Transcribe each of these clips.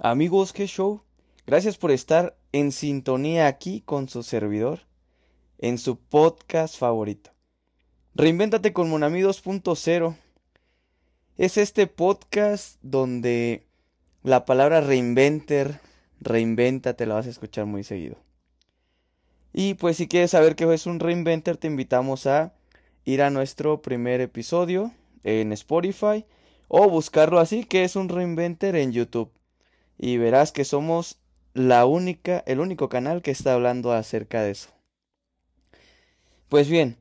Amigos, qué show. Gracias por estar en sintonía aquí con su servidor, en su podcast favorito. Reinvéntate con Monami 2.0. Es este podcast donde la palabra reinventer, reinventa, te la vas a escuchar muy seguido. Y pues si quieres saber qué es un reinventer, te invitamos a ir a nuestro primer episodio en Spotify o buscarlo así, que es un reinventer en YouTube y verás que somos la única, el único canal que está hablando acerca de eso. Pues bien,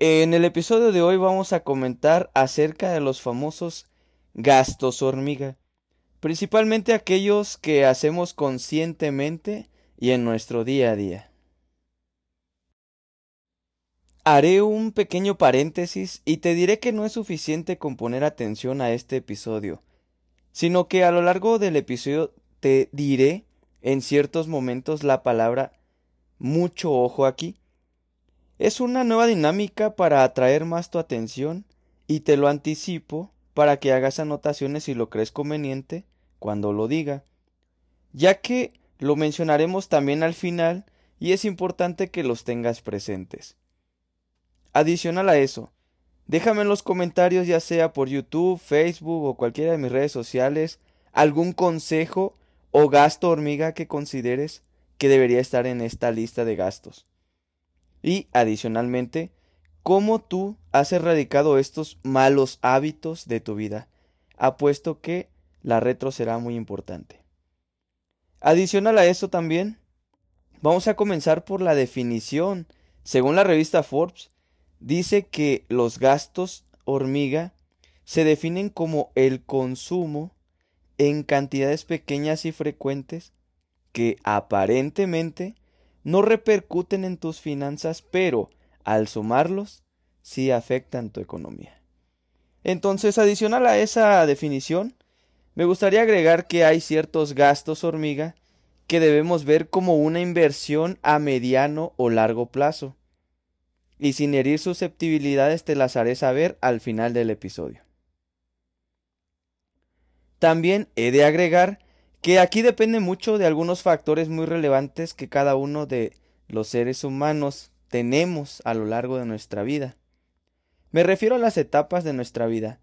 en el episodio de hoy vamos a comentar acerca de los famosos gastos hormiga, principalmente aquellos que hacemos conscientemente y en nuestro día a día. Haré un pequeño paréntesis y te diré que no es suficiente con poner atención a este episodio, sino que a lo largo del episodio te diré en ciertos momentos la palabra mucho ojo aquí. Es una nueva dinámica para atraer más tu atención y te lo anticipo para que hagas anotaciones si lo crees conveniente cuando lo diga, ya que lo mencionaremos también al final y es importante que los tengas presentes. Adicional a eso, Déjame en los comentarios, ya sea por YouTube, Facebook o cualquiera de mis redes sociales, algún consejo o gasto hormiga que consideres que debería estar en esta lista de gastos. Y adicionalmente, cómo tú has erradicado estos malos hábitos de tu vida. Apuesto que la retro será muy importante. Adicional a eso también, vamos a comenzar por la definición. Según la revista Forbes, dice que los gastos hormiga se definen como el consumo en cantidades pequeñas y frecuentes que aparentemente no repercuten en tus finanzas, pero al sumarlos sí afectan tu economía. Entonces, adicional a esa definición, me gustaría agregar que hay ciertos gastos hormiga que debemos ver como una inversión a mediano o largo plazo y sin herir susceptibilidades te las haré saber al final del episodio. También he de agregar que aquí depende mucho de algunos factores muy relevantes que cada uno de los seres humanos tenemos a lo largo de nuestra vida. Me refiero a las etapas de nuestra vida,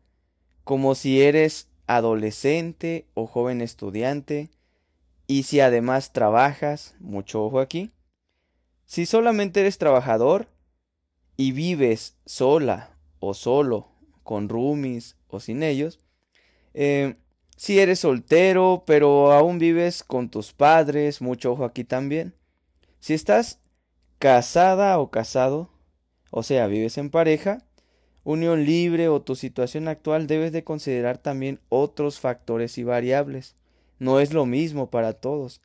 como si eres adolescente o joven estudiante, y si además trabajas, mucho ojo aquí, si solamente eres trabajador, y vives sola o solo, con roomies o sin ellos, eh, si eres soltero, pero aún vives con tus padres, mucho ojo aquí también. Si estás casada o casado, o sea, vives en pareja, unión libre o tu situación actual, debes de considerar también otros factores y variables. No es lo mismo para todos.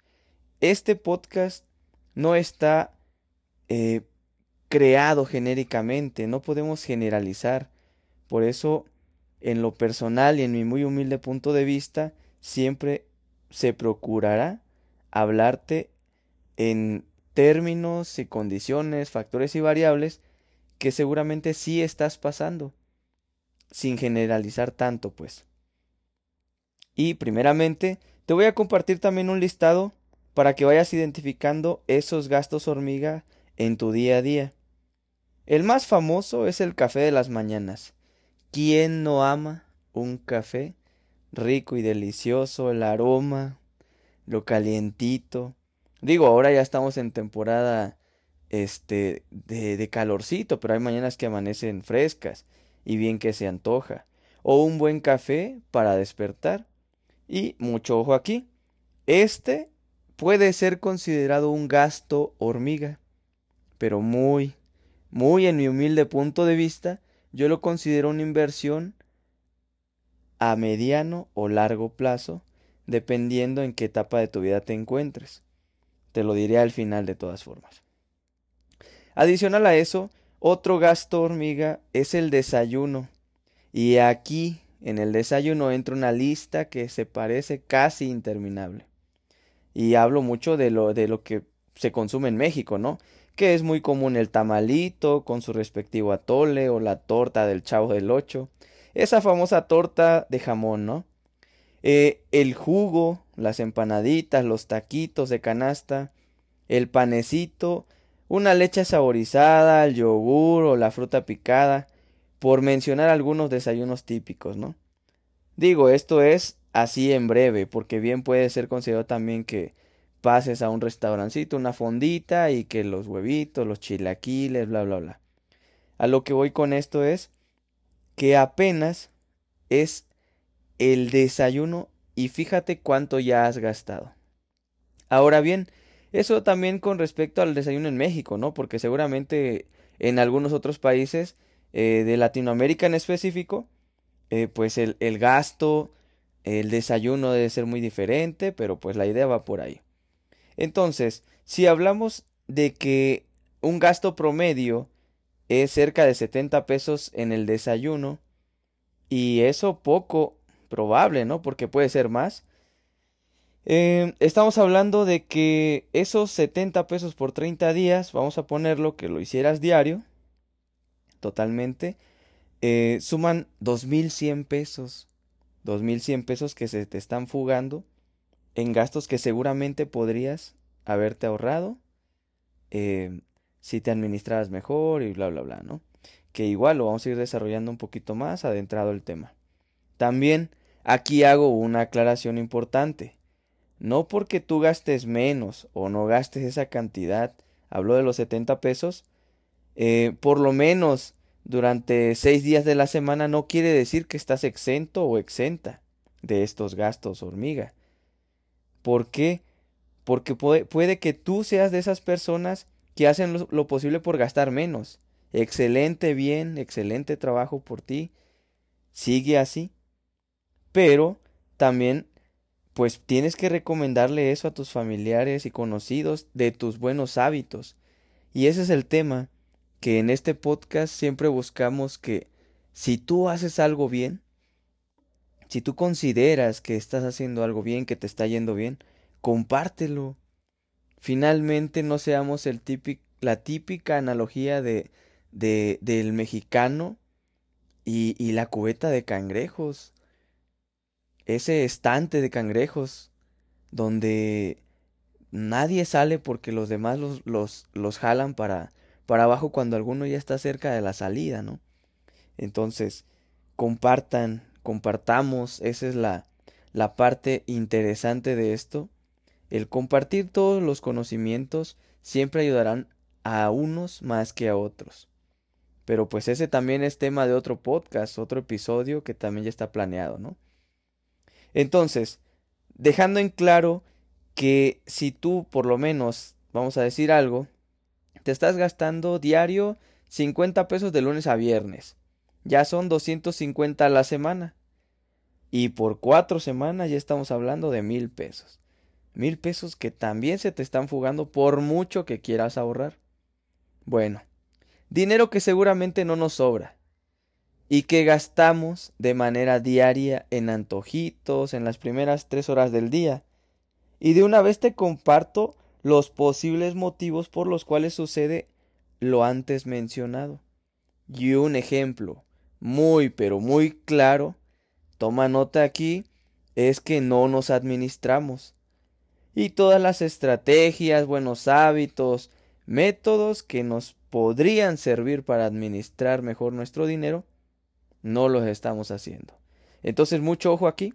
Este podcast no está eh, creado genéricamente, no podemos generalizar. Por eso, en lo personal y en mi muy humilde punto de vista, siempre se procurará hablarte en términos y condiciones, factores y variables que seguramente sí estás pasando, sin generalizar tanto, pues. Y primeramente, te voy a compartir también un listado para que vayas identificando esos gastos hormiga en tu día a día. El más famoso es el café de las mañanas. ¿Quién no ama un café rico y delicioso, el aroma, lo calientito? Digo, ahora ya estamos en temporada este de, de calorcito, pero hay mañanas que amanecen frescas y bien que se antoja. O un buen café para despertar. Y mucho ojo aquí. Este puede ser considerado un gasto hormiga, pero muy, muy en mi humilde punto de vista, yo lo considero una inversión a mediano o largo plazo, dependiendo en qué etapa de tu vida te encuentres. Te lo diré al final de todas formas. Adicional a eso, otro gasto hormiga es el desayuno. Y aquí, en el desayuno, entra una lista que se parece casi interminable. Y hablo mucho de lo, de lo que se consume en México, ¿no? Que es muy común el tamalito con su respectivo atole o la torta del chavo del ocho, esa famosa torta de jamón, ¿no? Eh, el jugo, las empanaditas, los taquitos de canasta, el panecito, una leche saborizada, el yogur o la fruta picada, por mencionar algunos desayunos típicos, ¿no? Digo, esto es así en breve, porque bien puede ser considerado también que pases a un restaurancito, una fondita y que los huevitos, los chilaquiles, bla, bla, bla. A lo que voy con esto es que apenas es el desayuno y fíjate cuánto ya has gastado. Ahora bien, eso también con respecto al desayuno en México, ¿no? Porque seguramente en algunos otros países eh, de Latinoamérica en específico, eh, pues el, el gasto, el desayuno debe ser muy diferente, pero pues la idea va por ahí. Entonces, si hablamos de que un gasto promedio es cerca de 70 pesos en el desayuno, y eso poco probable, ¿no? Porque puede ser más. Eh, estamos hablando de que esos 70 pesos por 30 días, vamos a ponerlo que lo hicieras diario, totalmente, eh, suman 2.100 pesos. 2.100 pesos que se te están fugando en gastos que seguramente podrías haberte ahorrado eh, si te administraras mejor y bla, bla, bla, ¿no? Que igual lo vamos a ir desarrollando un poquito más adentrado el tema. También aquí hago una aclaración importante. No porque tú gastes menos o no gastes esa cantidad, hablo de los 70 pesos, eh, por lo menos durante seis días de la semana no quiere decir que estás exento o exenta de estos gastos hormiga. ¿Por qué? Porque puede, que tú seas de esas personas que hacen lo, lo posible por gastar menos. Excelente, bien, excelente trabajo por ti. Sigue así. Pero también pues tienes que recomendarle eso a tus familiares y conocidos de tus buenos hábitos. Y ese es el tema que en este podcast siempre buscamos que si tú haces algo bien, si tú consideras que estás haciendo algo bien, que te está yendo bien, compártelo. Finalmente no seamos el la típica analogía de, de, del mexicano y, y la cubeta de cangrejos. Ese estante de cangrejos donde nadie sale porque los demás los, los, los jalan para, para abajo cuando alguno ya está cerca de la salida, ¿no? Entonces, compartan, compartamos, esa es la, la parte interesante de esto. El compartir todos los conocimientos siempre ayudarán a unos más que a otros. Pero pues ese también es tema de otro podcast, otro episodio que también ya está planeado, ¿no? Entonces, dejando en claro que si tú por lo menos, vamos a decir algo, te estás gastando diario 50 pesos de lunes a viernes. Ya son 250 a la semana. Y por cuatro semanas ya estamos hablando de mil pesos. Mil pesos que también se te están fugando por mucho que quieras ahorrar. Bueno, dinero que seguramente no nos sobra y que gastamos de manera diaria en antojitos en las primeras tres horas del día. Y de una vez te comparto los posibles motivos por los cuales sucede lo antes mencionado. Y un ejemplo muy pero muy claro, toma nota aquí, es que no nos administramos. Y todas las estrategias, buenos hábitos, métodos que nos podrían servir para administrar mejor nuestro dinero, no los estamos haciendo. Entonces, mucho ojo aquí.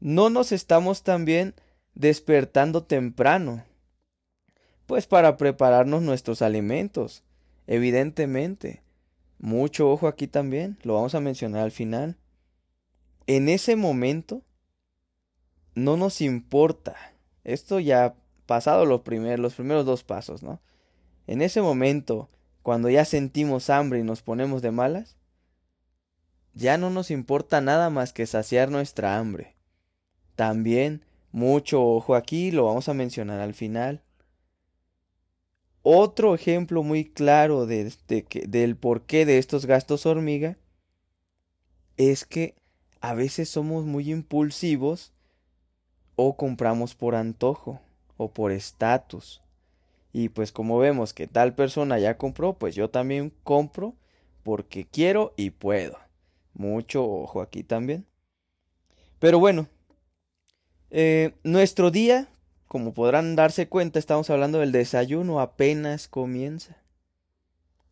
No nos estamos también despertando temprano, pues para prepararnos nuestros alimentos, evidentemente. Mucho ojo aquí también, lo vamos a mencionar al final. En ese momento no nos importa. Esto ya pasado los primeros, los primeros dos pasos, ¿no? En ese momento, cuando ya sentimos hambre y nos ponemos de malas, ya no nos importa nada más que saciar nuestra hambre. También mucho ojo aquí, lo vamos a mencionar al final. Otro ejemplo muy claro de, del porqué de estos gastos hormiga es que a veces somos muy impulsivos o compramos por antojo o por estatus. Y pues como vemos que tal persona ya compró, pues yo también compro porque quiero y puedo. Mucho ojo aquí también. Pero bueno, eh, nuestro día, como podrán darse cuenta, estamos hablando del desayuno, apenas comienza.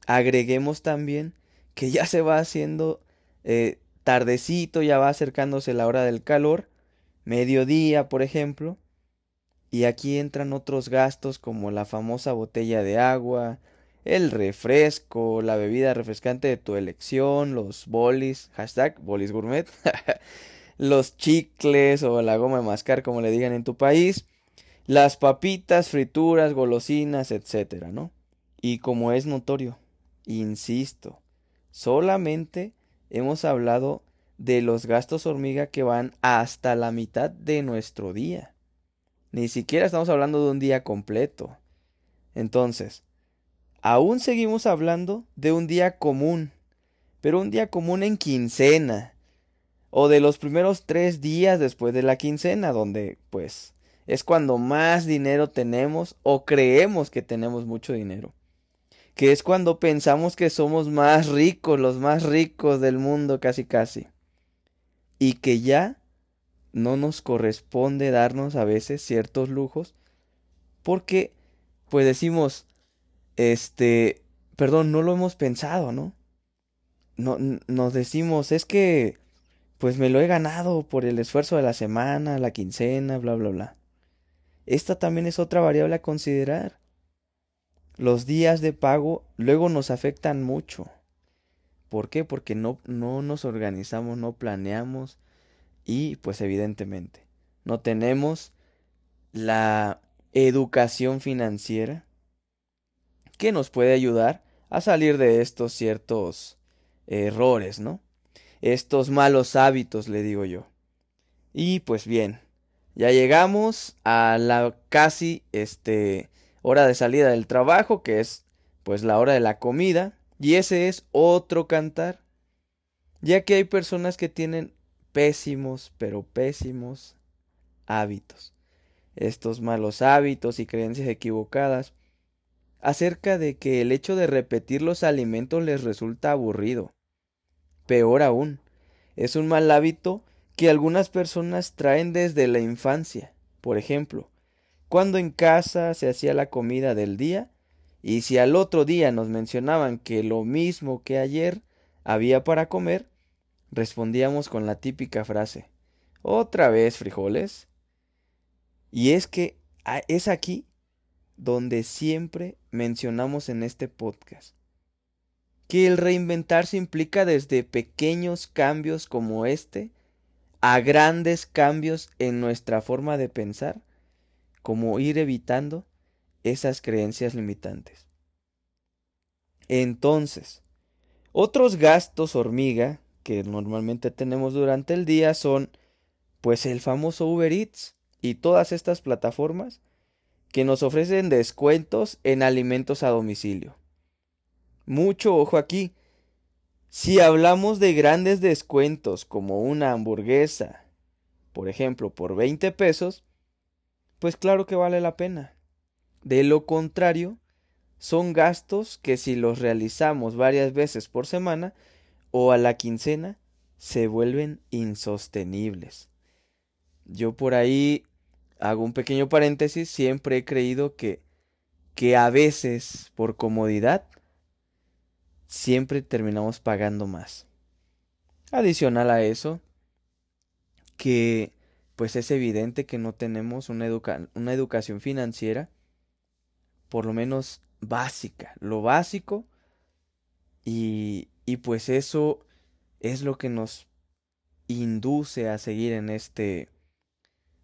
Agreguemos también que ya se va haciendo eh, tardecito, ya va acercándose la hora del calor, mediodía, por ejemplo, y aquí entran otros gastos como la famosa botella de agua, el refresco, la bebida refrescante de tu elección, los bolis, hashtag bolis gourmet, los chicles o la goma de mascar, como le digan en tu país, las papitas, frituras, golosinas, etcétera, ¿no? Y como es notorio, insisto, solamente hemos hablado de los gastos hormiga que van hasta la mitad de nuestro día. Ni siquiera estamos hablando de un día completo. Entonces, aún seguimos hablando de un día común, pero un día común en quincena, o de los primeros tres días después de la quincena, donde pues es cuando más dinero tenemos o creemos que tenemos mucho dinero que es cuando pensamos que somos más ricos, los más ricos del mundo casi casi. Y que ya no nos corresponde darnos a veces ciertos lujos porque pues decimos este perdón no lo hemos pensado no no nos decimos es que pues me lo he ganado por el esfuerzo de la semana la quincena bla bla bla esta también es otra variable a considerar los días de pago luego nos afectan mucho. ¿Por qué? Porque no, no nos organizamos, no planeamos y pues evidentemente no tenemos la educación financiera que nos puede ayudar a salir de estos ciertos errores, ¿no? Estos malos hábitos, le digo yo. Y pues bien, ya llegamos a la casi este hora de salida del trabajo, que es pues la hora de la comida, y ese es otro cantar, ya que hay personas que tienen pésimos, pero pésimos hábitos. Estos malos hábitos y creencias equivocadas acerca de que el hecho de repetir los alimentos les resulta aburrido. Peor aún, es un mal hábito que algunas personas traen desde la infancia. Por ejemplo, cuando en casa se hacía la comida del día, y si al otro día nos mencionaban que lo mismo que ayer había para comer, respondíamos con la típica frase ¿Otra vez frijoles? Y es que es aquí donde siempre mencionamos en este podcast que el reinventarse implica desde pequeños cambios como este a grandes cambios en nuestra forma de pensar como ir evitando esas creencias limitantes. Entonces, otros gastos hormiga que normalmente tenemos durante el día son pues el famoso Uber Eats y todas estas plataformas que nos ofrecen descuentos en alimentos a domicilio. Mucho ojo aquí. Si hablamos de grandes descuentos como una hamburguesa, por ejemplo, por 20 pesos, pues claro que vale la pena. De lo contrario, son gastos que si los realizamos varias veces por semana o a la quincena, se vuelven insostenibles. Yo por ahí hago un pequeño paréntesis, siempre he creído que que a veces por comodidad siempre terminamos pagando más. Adicional a eso, que pues es evidente que no tenemos una, una educación financiera, por lo menos básica, lo básico, y, y pues eso es lo que nos induce a seguir en este,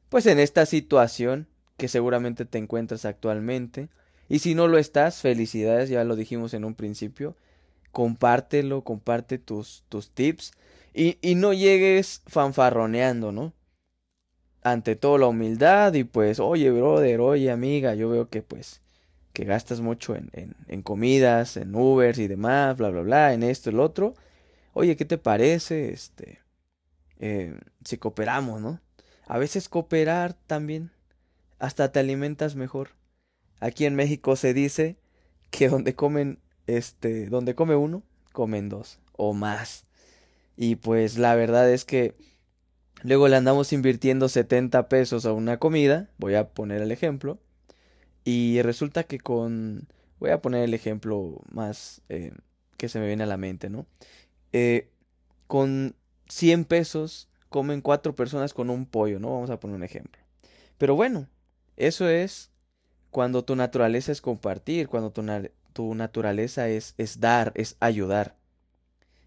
pues en esta situación que seguramente te encuentras actualmente. Y si no lo estás, felicidades, ya lo dijimos en un principio. Compártelo, comparte tus, tus tips. Y, y no llegues fanfarroneando, ¿no? Ante todo la humildad y pues, oye, brother, oye, amiga, yo veo que pues que gastas mucho en, en, comidas, en Ubers y demás, bla, bla, bla, en esto, el otro. Oye, ¿qué te parece? Este, eh, si cooperamos, ¿no? A veces cooperar también, hasta te alimentas mejor. Aquí en México se dice que donde comen, este, donde come uno, comen dos o más. Y pues la verdad es que Luego le andamos invirtiendo 70 pesos a una comida, voy a poner el ejemplo, y resulta que con, voy a poner el ejemplo más eh, que se me viene a la mente, ¿no? Eh, con 100 pesos comen cuatro personas con un pollo, ¿no? Vamos a poner un ejemplo. Pero bueno, eso es cuando tu naturaleza es compartir, cuando tu, tu naturaleza es, es, dar, es ayudar.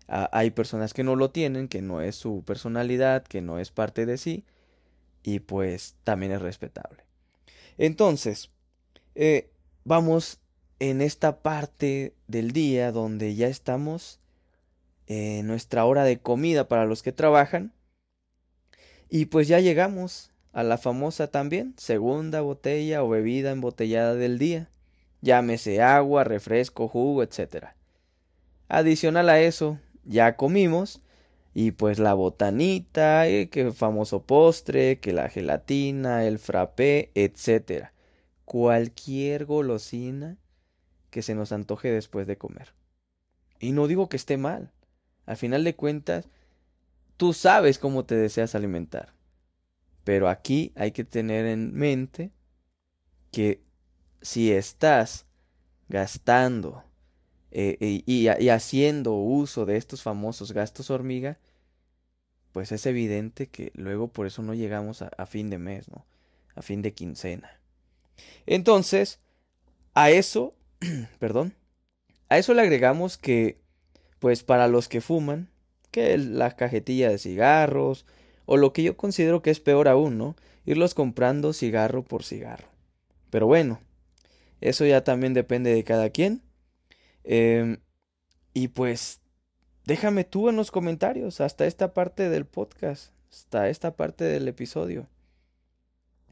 Hay personas que no lo tienen, que no es su personalidad, que no es parte de sí, y pues también es respetable. Entonces, eh, vamos en esta parte del día donde ya estamos en nuestra hora de comida para los que trabajan. Y pues ya llegamos a la famosa también segunda botella o bebida embotellada del día. Llámese agua, refresco, jugo, etc. Adicional a eso, ya comimos y pues la botanita, eh, que famoso postre, que la gelatina, el frappé, etc. Cualquier golosina que se nos antoje después de comer. Y no digo que esté mal. Al final de cuentas, tú sabes cómo te deseas alimentar. Pero aquí hay que tener en mente que si estás gastando eh, y, haciendo uso de estos famosos gastos hormiga, pues es evidente que luego por eso no llegamos a, fin de mes, ¿no? A fin de quincena. Entonces, a eso perdón, a eso le agregamos que, pues para los que fuman, que la cajetilla de cigarros, o lo que yo considero que es peor aún, ¿no? Irlos comprando cigarro por cigarro. Pero bueno, eso ya también depende de cada quien. Em, y pues, déjame tú en los comentarios hasta esta parte del podcast, hasta esta parte del episodio.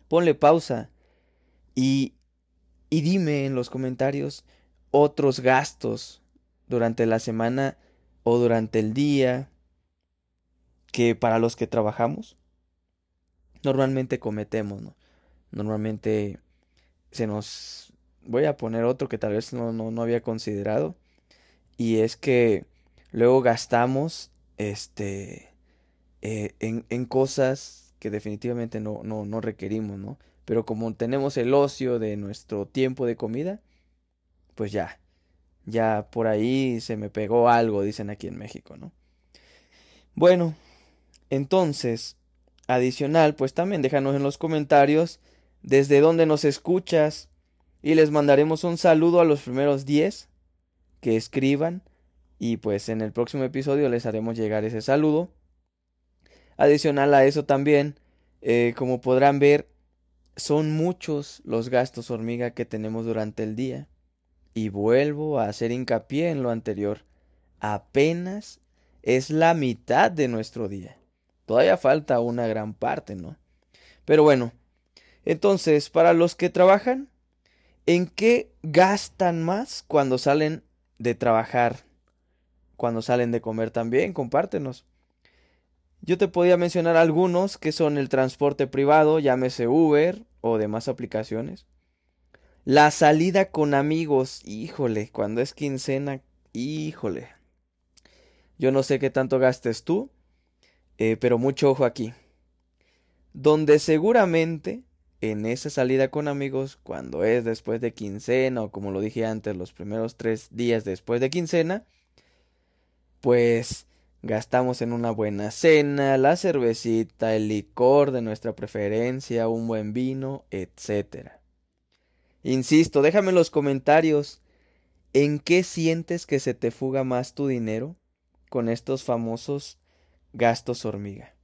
Ponle pausa y y dime en los comentarios otros gastos durante la semana o durante el día que para los que trabajamos normalmente cometemos, ¿no? Normalmente se nos... Voy a poner otro que tal vez no, no, había considerado. Y es que luego gastamos este, eh, en, en, cosas que definitivamente no, no, no requerimos, ¿no? Pero como tenemos el ocio de nuestro tiempo de comida, pues ya, ya por ahí se me pegó algo, dicen aquí en México, ¿no? Bueno, entonces, adicional, pues también déjanos en los comentarios desde dónde nos escuchas y les mandaremos un saludo a los primeros 10 que escriban y pues en el próximo episodio les haremos llegar ese saludo. Adicional a eso también, eh, como podrán ver, son muchos los gastos hormiga que tenemos durante el día. Y vuelvo a hacer hincapié en lo anterior. Apenas es la mitad de nuestro día. Todavía falta una gran parte, ¿no? Pero bueno, entonces, para los que trabajan, ¿en qué gastan más cuando salen de trabajar? Cuando salen de comer también, compártenos. Yo te podía mencionar algunos que son el transporte privado, llámese Uber o demás aplicaciones. La salida con amigos, híjole, cuando es quincena, híjole. Yo no sé qué tanto gastes tú, eh, pero mucho ojo aquí. Donde seguramente en esa salida con amigos, cuando es después de quincena o como lo dije antes, los primeros tres días después de quincena, pues Gastamos en una buena cena, la cervecita, el licor de nuestra preferencia, un buen vino, etc. Insisto, déjame en los comentarios en qué sientes que se te fuga más tu dinero con estos famosos gastos hormiga.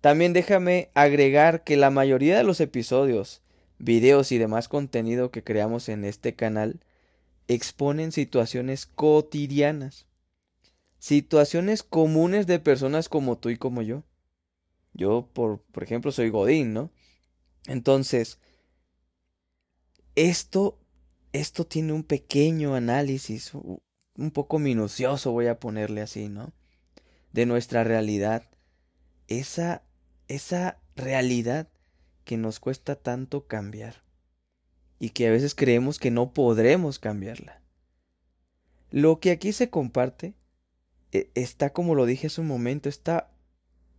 También déjame agregar que la mayoría de los episodios, videos y demás contenido que creamos en este canal exponen situaciones cotidianas situaciones comunes de personas como tú y como yo. Yo, por, por ejemplo, soy Godín, ¿no? Entonces, esto, esto tiene un pequeño análisis, un poco minucioso, voy a ponerle así, ¿no? De nuestra realidad. Esa, esa realidad que nos cuesta tanto cambiar y que a veces creemos que no podremos cambiarla. Lo que aquí se comparte e, está como lo dije hace un momento, está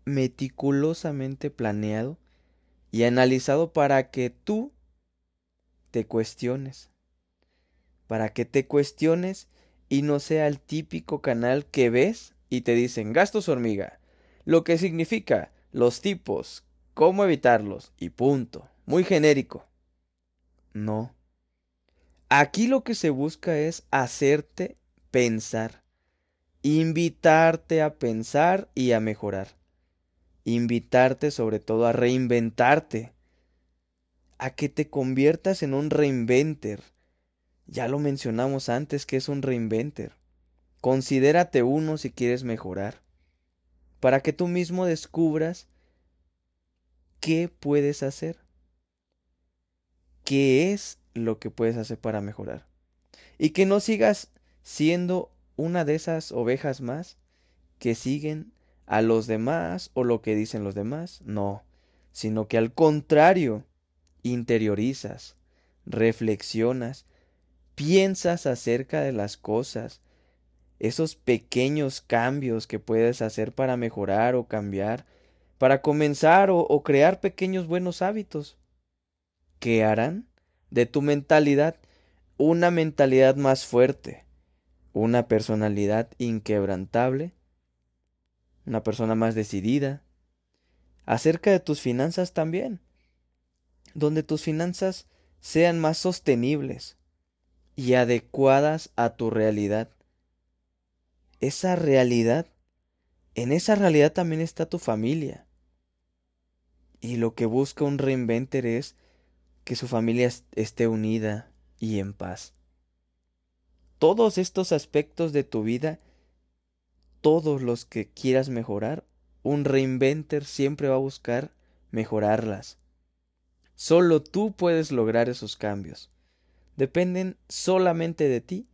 meticulosamente planeado y analizado para que tú te cuestiones. Para que te cuestiones y no sea el típico canal que ves y te dicen gastos hormiga, lo que significa los tipos, cómo evitarlos y punto. Muy genérico. No. Aquí lo que se busca es hacerte pensar, invitarte a pensar y a mejorar, invitarte sobre todo a reinventarte, a que te conviertas en un reinventer. Ya lo mencionamos antes que es un reinventer. Considérate uno si quieres mejorar, para que tú mismo descubras qué puedes hacer, qué es lo que puedes hacer para mejorar. Y que no sigas siendo una de esas ovejas más que siguen a los demás o lo que dicen los demás. No, sino que al contrario, interiorizas, reflexionas, piensas acerca de las cosas, esos pequeños cambios que puedes hacer para mejorar o cambiar, para comenzar o, crear pequeños buenos hábitos, que harán de tu mentalidad una mentalidad más fuerte, una personalidad inquebrantable, una persona más decidida, acerca de tus finanzas también, donde tus finanzas sean más sostenibles y adecuadas a tu realidad esa realidad, en esa realidad también está tu familia. Y lo que busca un reinventer es que su familia esté unida y en paz. Todos estos aspectos de tu vida, todos los que quieras mejorar, un reinventer siempre va a buscar mejorarlas. Solo tú puedes lograr esos cambios. Dependen solamente de ti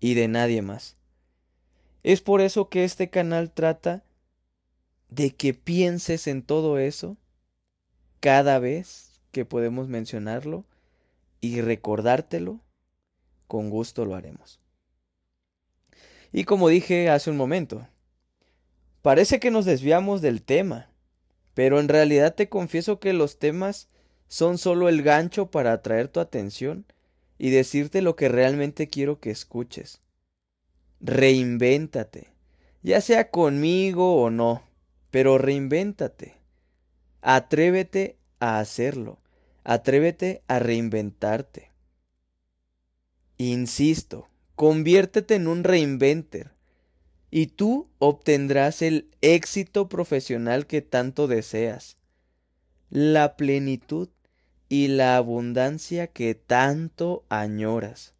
y de nadie más. Es por eso que este canal trata de que pienses en todo eso cada vez que podemos mencionarlo y recordártelo, con gusto lo haremos. Y como dije hace un momento, parece que nos desviamos del tema, pero en realidad te confieso que los temas son solo el gancho para atraer tu atención y decirte lo que realmente quiero que escuches reinvéntate, ya sea conmigo o no, pero reinvéntate. Atrévete a hacerlo, atrévete a reinventarte. Insisto, conviértete en un reinventer y tú obtendrás el éxito profesional que tanto deseas, la plenitud y la abundancia que tanto añoras,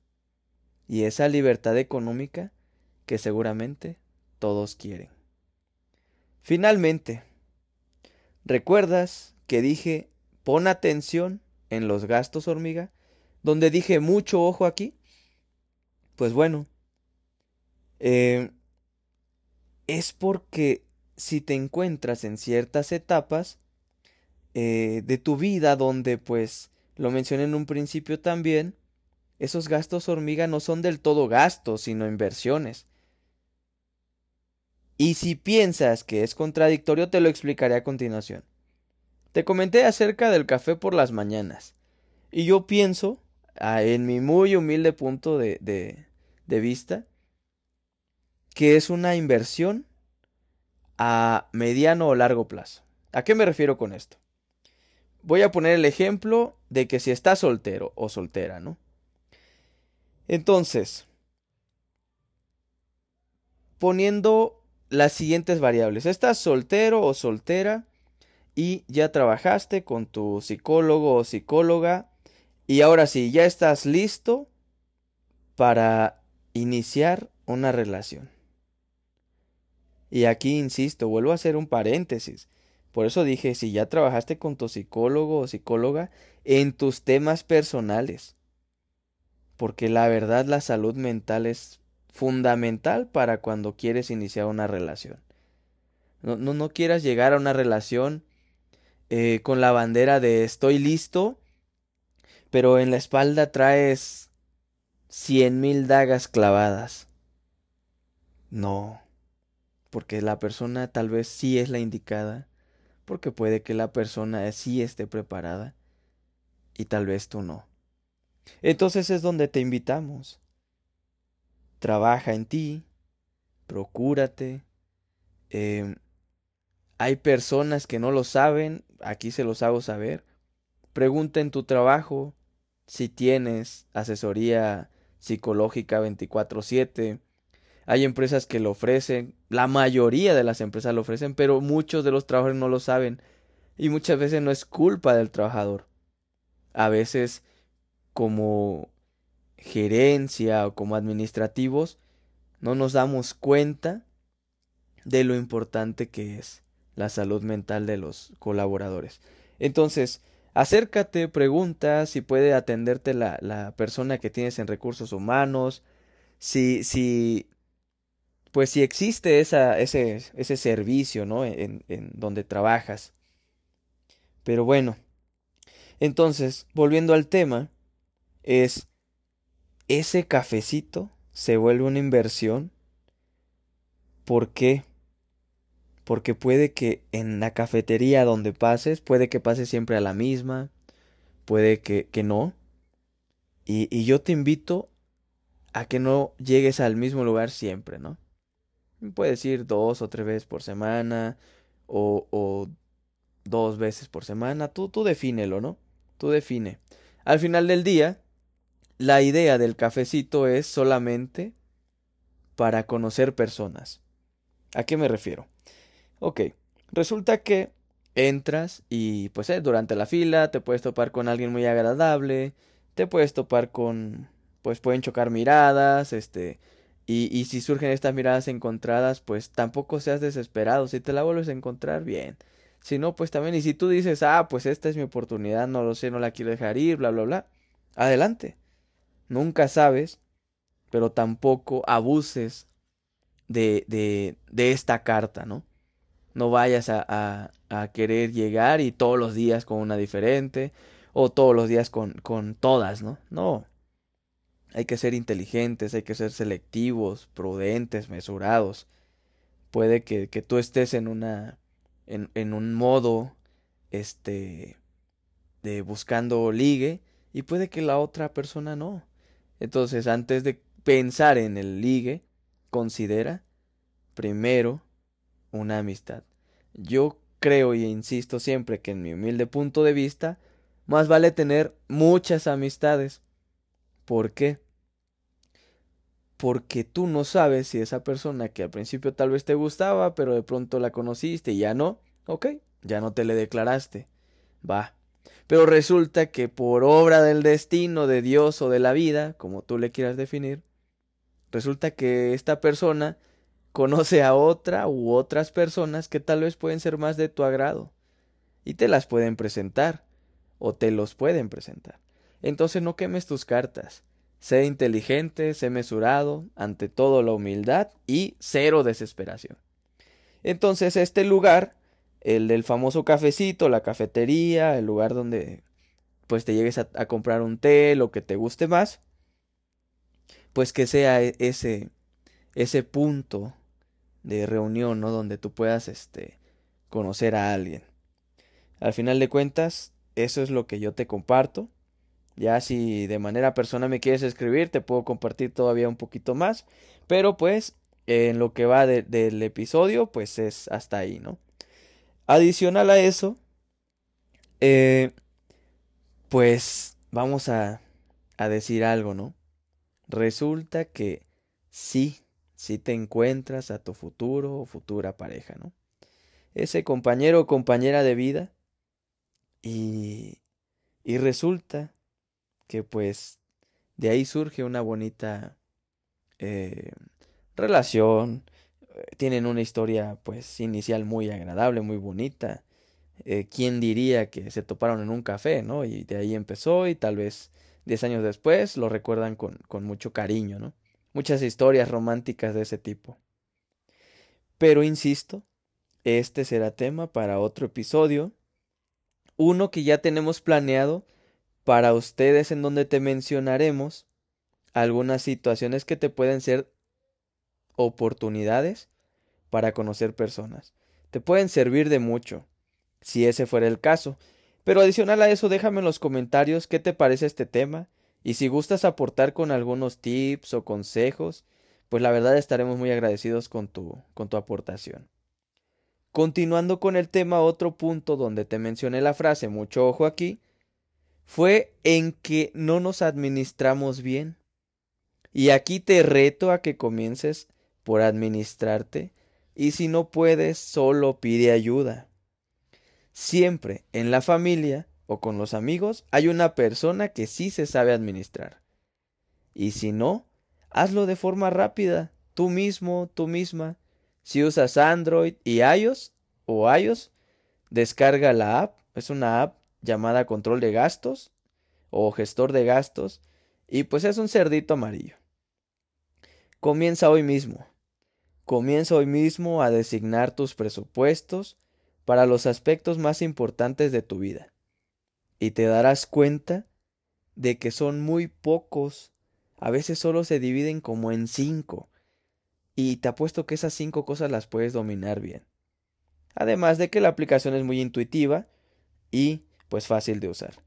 y esa libertad económica que seguramente todos quieren. Finalmente, ¿recuerdas que dije pon atención en los gastos hormiga? Donde dije mucho ojo aquí. Pues bueno, eh, es porque si te encuentras en ciertas etapas eh, de tu vida donde pues lo mencioné en un principio también, esos gastos hormiga no son del todo gastos, sino inversiones. Y si piensas que es contradictorio, te lo explicaré a continuación. Te comenté acerca del café por las mañanas. Y yo pienso, ah, en mi muy humilde punto de, de, de vista, que es una inversión a mediano o largo plazo. ¿A qué me refiero con esto? Voy a poner el ejemplo de que si estás soltero o soltera, ¿no? Entonces, poniendo las siguientes variables. Estás soltero o soltera y ya trabajaste con tu psicólogo o psicóloga y ahora sí, ya estás listo para iniciar una relación. Y aquí insisto, vuelvo a hacer un paréntesis. Por eso dije, si ya trabajaste con tu psicólogo o psicóloga en tus temas personales. Porque la verdad la salud mental es fundamental para cuando quieres iniciar una relación. No, no, quieras llegar a una relación eh, con la bandera de estoy listo, pero en la espalda traes cien mil dagas clavadas. No, porque la persona tal vez sí es la indicada, porque puede que la persona sí esté preparada y tal vez tú no. Entonces es donde te invitamos. Trabaja en ti, procúrate. Em, hay personas que no lo saben, aquí se los hago saber. Pregunta en tu trabajo si tienes asesoría psicológica 24/7. Hay empresas que lo ofrecen, la mayoría de las empresas lo ofrecen, pero muchos de los trabajadores no lo saben. Y muchas veces no es culpa del trabajador. A veces como gerencia o como administrativos no nos damos cuenta de lo importante que es la salud mental de los colaboradores. Entonces, acércate, pregunta si puede atenderte la, la persona que tienes en recursos humanos, si, si, pues si existe esa, ese, ese servicio, ¿no? En, en donde trabajas. Pero bueno, entonces, volviendo al tema, es ese cafecito se vuelve una inversión. ¿Por qué? Porque puede que en la cafetería donde pases, puede que pases siempre a la misma, puede que, que no. Y, y yo te invito a que no llegues al mismo lugar siempre, ¿no? Puedes ir dos o tres veces por semana o, o dos veces por semana. Tú, tú defínelo, ¿no? Tú define. Al final del día, la idea del cafecito es solamente para conocer personas. ¿A qué me refiero? Ok, resulta que entras y pues eh, durante la fila te puedes topar con alguien muy agradable, te puedes topar con, pues pueden chocar miradas, este, y, y si surgen estas miradas encontradas, pues tampoco seas desesperado, si te la vuelves a encontrar, bien. Si no, pues también, y si tú dices, ah, pues esta es mi oportunidad, no lo sé, no la quiero dejar ir, bla, bla, bla, adelante. Nunca sabes, pero tampoco abuses de, de, de esta carta, ¿no? No vayas a, a, a, querer llegar y todos los días con una diferente o todos los días con, con todas, ¿no? No. Hay que ser inteligentes, hay que ser selectivos, prudentes, mesurados. Puede que, que tú estés en una. en, en un modo. este. de buscando ligue. Y puede que la otra persona no. Entonces, antes de pensar en el ligue, considera primero una amistad. Yo creo y insisto siempre que en mi humilde punto de vista, más vale tener muchas amistades. ¿Por qué? Porque tú no sabes si esa persona que al principio tal vez te gustaba, pero de pronto la conociste y ya no, ok, ya no te le declaraste. Va, pero resulta que por obra del destino, de Dios o de la vida, como tú le quieras definir, resulta que esta persona conoce a otra u otras personas que tal vez pueden ser más de tu agrado y te las pueden presentar o te los pueden presentar. Entonces no quemes tus cartas. Sé inteligente, sé mesurado, ante todo la humildad y cero desesperación. Entonces este lugar el del famoso cafecito, la cafetería, el lugar donde pues te llegues a, comprar un té, lo que te guste más, pues que sea e, ese ese punto de reunión, ¿no? Donde tú puedas este conocer a alguien. Al final de cuentas, eso es lo que yo te comparto. Ya si de manera personal me quieres escribir, te puedo compartir todavía un poquito más. Pero pues, en lo que va de, del episodio, pues es hasta ahí, ¿no? Adicional a eso, eh, pues vamos a, a decir algo, ¿no? Resulta que sí, sí te encuentras a tu futuro o futura pareja, ¿no? Ese compañero o compañera de vida y, y resulta que pues de ahí surge una bonita eh, relación, tienen una historia pues inicial muy agradable, muy bonita. Eh, ¿Quién diría que se toparon en un café, no? Y de ahí empezó y tal vez diez años después lo recuerdan con, con mucho cariño, ¿no? Muchas historias románticas de ese tipo. Pero insisto, este será tema para otro episodio. Uno que ya tenemos planeado para ustedes en donde te mencionaremos algunas situaciones que te pueden ser oportunidades para conocer personas. Te pueden servir de mucho, si ese fuera el caso. Pero adicional a eso, déjame en los comentarios qué te parece este tema y si gustas aportar con algunos tips o consejos, pues la verdad estaremos muy agradecidos con tu, con tu aportación. Continuando con el tema, otro punto donde te mencioné la frase, mucho ojo aquí, fue en que no nos administramos bien. Y aquí te reto a que comiences por administrarte y si no puedes, solo pide ayuda. Siempre en la familia o con los amigos hay una persona que sí se sabe administrar. Y si no, hazlo de forma rápida, tú mismo, tú misma. Si usas Android y iOS o iOS, descarga la app, es una app llamada control de gastos o gestor de gastos y pues es un cerdito amarillo. Comienza hoy mismo. Comienza hoy mismo a designar tus presupuestos para los aspectos más importantes de tu vida. Y te darás cuenta de que son muy pocos. A veces solo se dividen como en cinco. Y te apuesto que esas cinco cosas las puedes dominar bien. Además de que la aplicación es muy intuitiva y pues fácil de usar.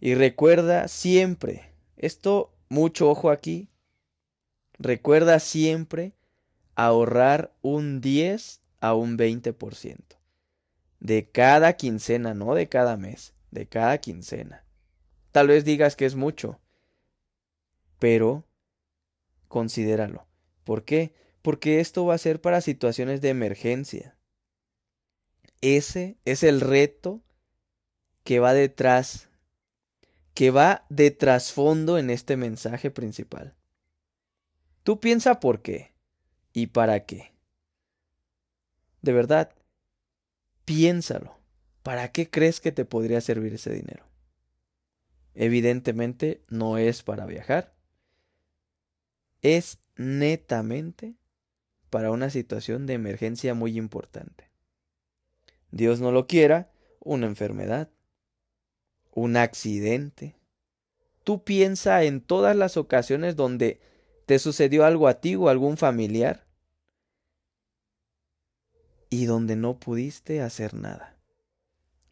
Y recuerda siempre, esto mucho ojo aquí, recuerda siempre ahorrar un 10 a un 20% de cada quincena, no de cada mes, de cada quincena. Tal vez digas que es mucho, pero considéralo. ¿Por qué? Porque esto va a ser para situaciones de emergencia. Ese es el reto que va detrás, que va de trasfondo en este mensaje principal. Tú piensa por qué y para qué. De verdad, piénsalo. ¿Para qué crees que te podría servir ese dinero? Evidentemente no es para viajar. Es netamente para una situación de emergencia muy importante. Dios no lo quiera, una enfermedad, un accidente. Tú piensa en todas las ocasiones donde te sucedió algo a ti o a algún familiar y donde no pudiste hacer nada,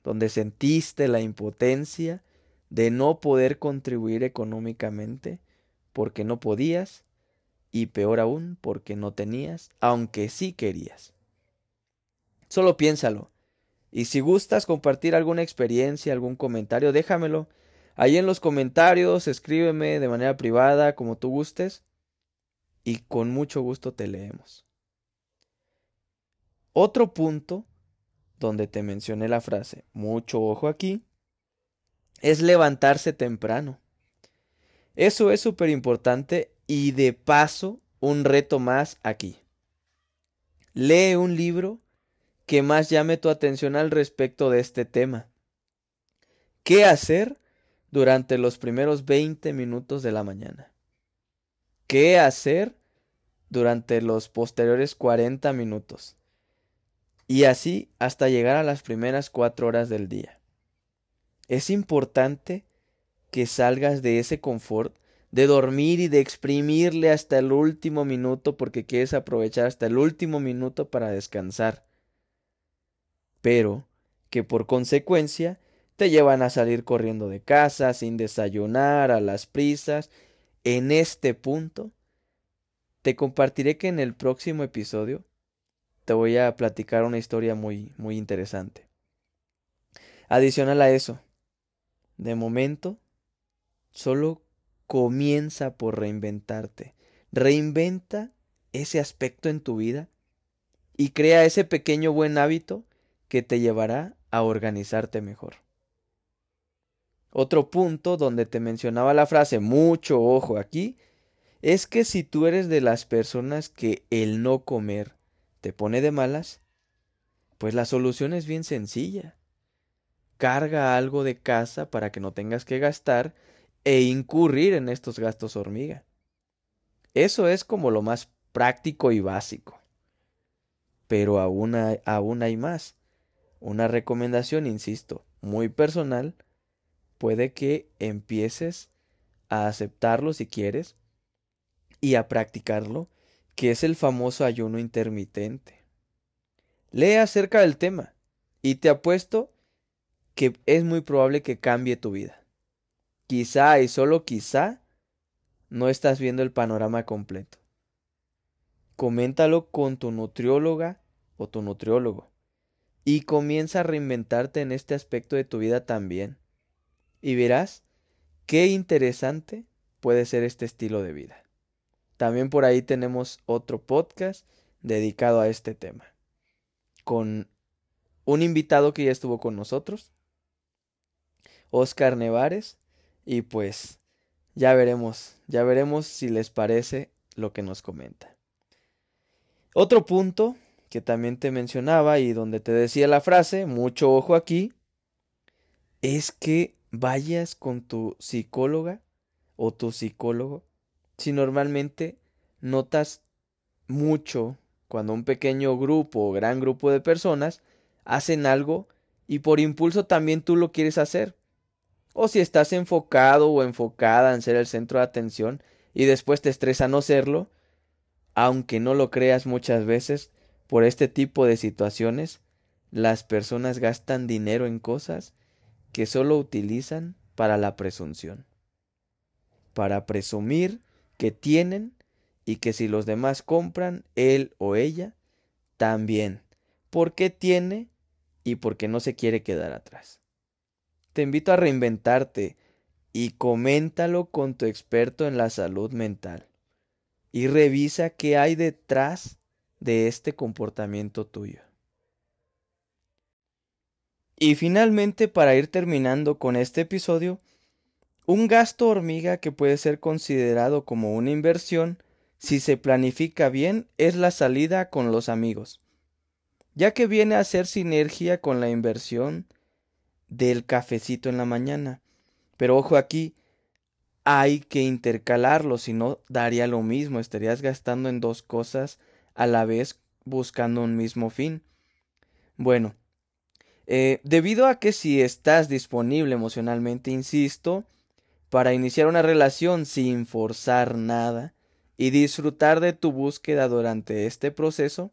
donde sentiste la impotencia de no poder contribuir económicamente porque no podías y peor aún porque no tenías, aunque sí querías. Solo piénsalo. Y si gustas compartir alguna experiencia, algún comentario, déjamelo. Ahí en los comentarios, escríbeme de manera privada, como tú gustes, y con mucho gusto te leemos. Otro punto donde te mencioné la frase, mucho ojo aquí, es levantarse temprano. Eso es súper importante y de paso un reto más aquí. Lee un libro que más llame tu atención al respecto de este tema. ¿Qué hacer durante los primeros 20 minutos de la mañana? ¿Qué hacer durante los posteriores 40 minutos? y así hasta llegar a las primeras cuatro horas del día. Es importante que salgas de ese confort de dormir y de exprimirle hasta el último minuto porque quieres aprovechar hasta el último minuto para descansar. Pero que por consecuencia te llevan a salir corriendo de casa sin desayunar a las prisas. En este punto, te compartiré que en el próximo episodio te voy a platicar una historia muy, muy interesante. Adicional a eso, de momento, solo comienza por reinventarte. Reinventa ese aspecto en tu vida y crea ese pequeño buen hábito que te llevará a organizarte mejor. Otro punto donde te mencionaba la frase mucho ojo aquí es que si tú eres de las personas que el no comer te pone de malas, pues la solución es bien sencilla. Carga algo de casa para que no tengas que gastar e incurrir en estos gastos hormiga. Eso es como lo más práctico y básico. Pero aún hay, aún hay más. Una recomendación, insisto, muy personal, puede que empieces a aceptarlo si quieres y a practicarlo que es el famoso ayuno intermitente. lee acerca del tema y te apuesto que es muy probable que cambie tu vida. Quizá y solo quizá no estás viendo el panorama completo. Coméntalo con tu nutrióloga o tu nutriólogo y comienza a reinventarte en este aspecto de tu vida también. Y verás qué interesante puede ser este estilo de vida. También por ahí tenemos otro podcast dedicado a este tema, con un invitado que ya estuvo con nosotros, Oscar Nevares, y pues ya veremos, ya veremos si les parece lo que nos comenta. Otro punto que también te mencionaba y donde te decía la frase, mucho ojo aquí, es que vayas con tu psicóloga o tu psicólogo si normalmente notas mucho cuando un pequeño grupo o gran grupo de personas hacen algo y por impulso también tú lo quieres hacer. O si estás enfocado o enfocada en ser el centro de atención y después te estresa no serlo, aunque no lo creas muchas veces, por este tipo de situaciones, las personas gastan dinero en cosas que solo utilizan para la presunción, para presumir que tienen y que si los demás compran, él o ella también, porque tiene y porque no se quiere quedar atrás. Te invito a reinventarte y coméntalo con tu experto en la salud mental y revisa qué hay detrás de este comportamiento tuyo. Y finalmente, para ir terminando con este episodio, un gasto hormiga que puede ser considerado como una inversión si se planifica bien es la salida con los amigos, ya que viene a ser sinergia con la inversión del cafecito en la mañana. Pero ojo aquí, hay que intercalarlo, si no daría lo mismo, estarías gastando en dos cosas a la vez buscando un mismo fin. Bueno, eh, debido a que si estás disponible emocionalmente, insisto, para iniciar una relación sin forzar nada y disfrutar de tu búsqueda durante este proceso,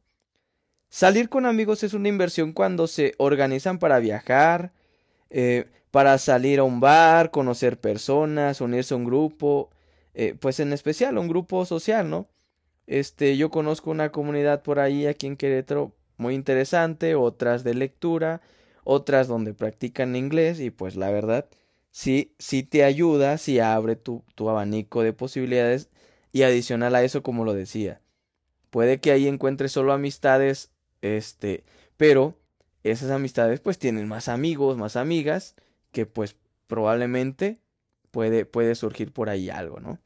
salir con amigos es una inversión cuando se organizan para viajar, eh, para salir a un bar, conocer personas, unirse a un grupo, eh, pues en especial un grupo social, ¿no? Este, yo conozco una comunidad por ahí aquí en Querétaro muy interesante, otras de lectura, otras donde practican inglés y pues la verdad sí, sí te ayuda, sí abre tu, tu abanico de posibilidades y adicional a eso como lo decía, puede que ahí encuentres solo amistades, este, pero esas amistades pues tienen más amigos, más amigas, que pues probablemente puede, puede surgir por ahí algo, ¿no?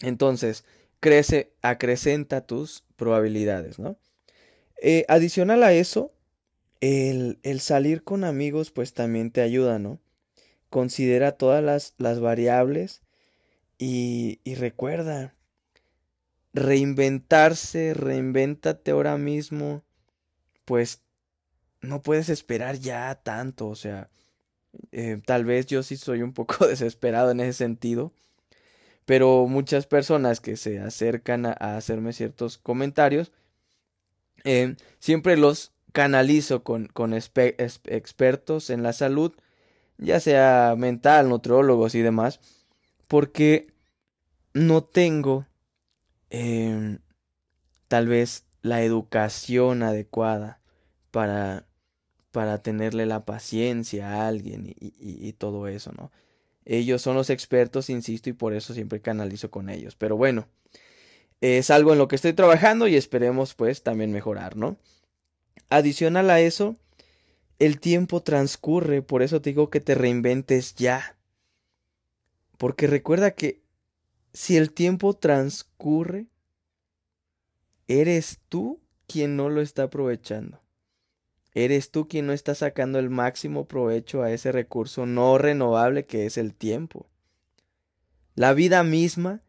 Entonces, crece, acrecenta tus probabilidades, ¿no? Eh, adicional a eso, el, el, salir con amigos pues también te ayuda, ¿no? Considera todas las, las variables y, y recuerda, reinventarse, reinvéntate ahora mismo, pues no puedes esperar ya tanto, o sea, eh, tal vez yo sí soy un poco desesperado en ese sentido, pero muchas personas que se acercan a, hacerme ciertos comentarios, eh, siempre los canalizo con, con expertos en la salud, ya sea mental, nutriólogos y demás, porque no tengo em, tal vez la educación adecuada para, para tenerle la paciencia a alguien y, y, y, todo eso, ¿no? Ellos son los expertos, insisto, y por eso siempre canalizo con ellos. Pero bueno, es algo en lo que estoy trabajando y esperemos pues también mejorar, ¿no? Adicional a eso, el tiempo transcurre, por eso te digo que te reinventes ya. Porque recuerda que si el tiempo transcurre, eres tú quien no lo está aprovechando. Eres tú quien no está sacando el máximo provecho a ese recurso no renovable que es el tiempo. La vida misma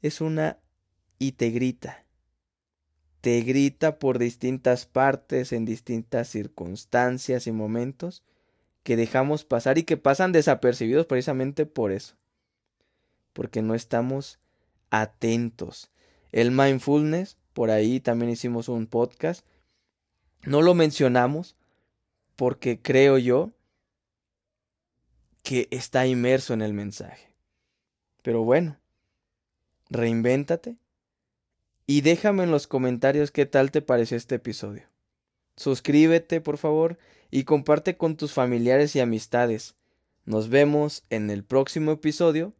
es una y te grita te grita por distintas partes, en distintas circunstancias y momentos que dejamos pasar y que pasan desapercibidos precisamente por eso. Porque no estamos atentos. El mindfulness, por ahí también hicimos un podcast, No lo mencionamos porque creo yo que está inmerso en el mensaje. Pero bueno, reinvéntate y déjame en los comentarios qué tal te pareció este episodio. Suscríbete, por favor, y comparte con tus familiares y amistades. Nos vemos en el próximo episodio.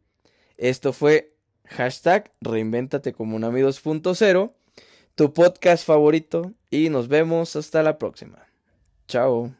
Esto fue hashtag reinventate como un amigo 2.0, tu podcast favorito, y nos vemos hasta la próxima. Chao.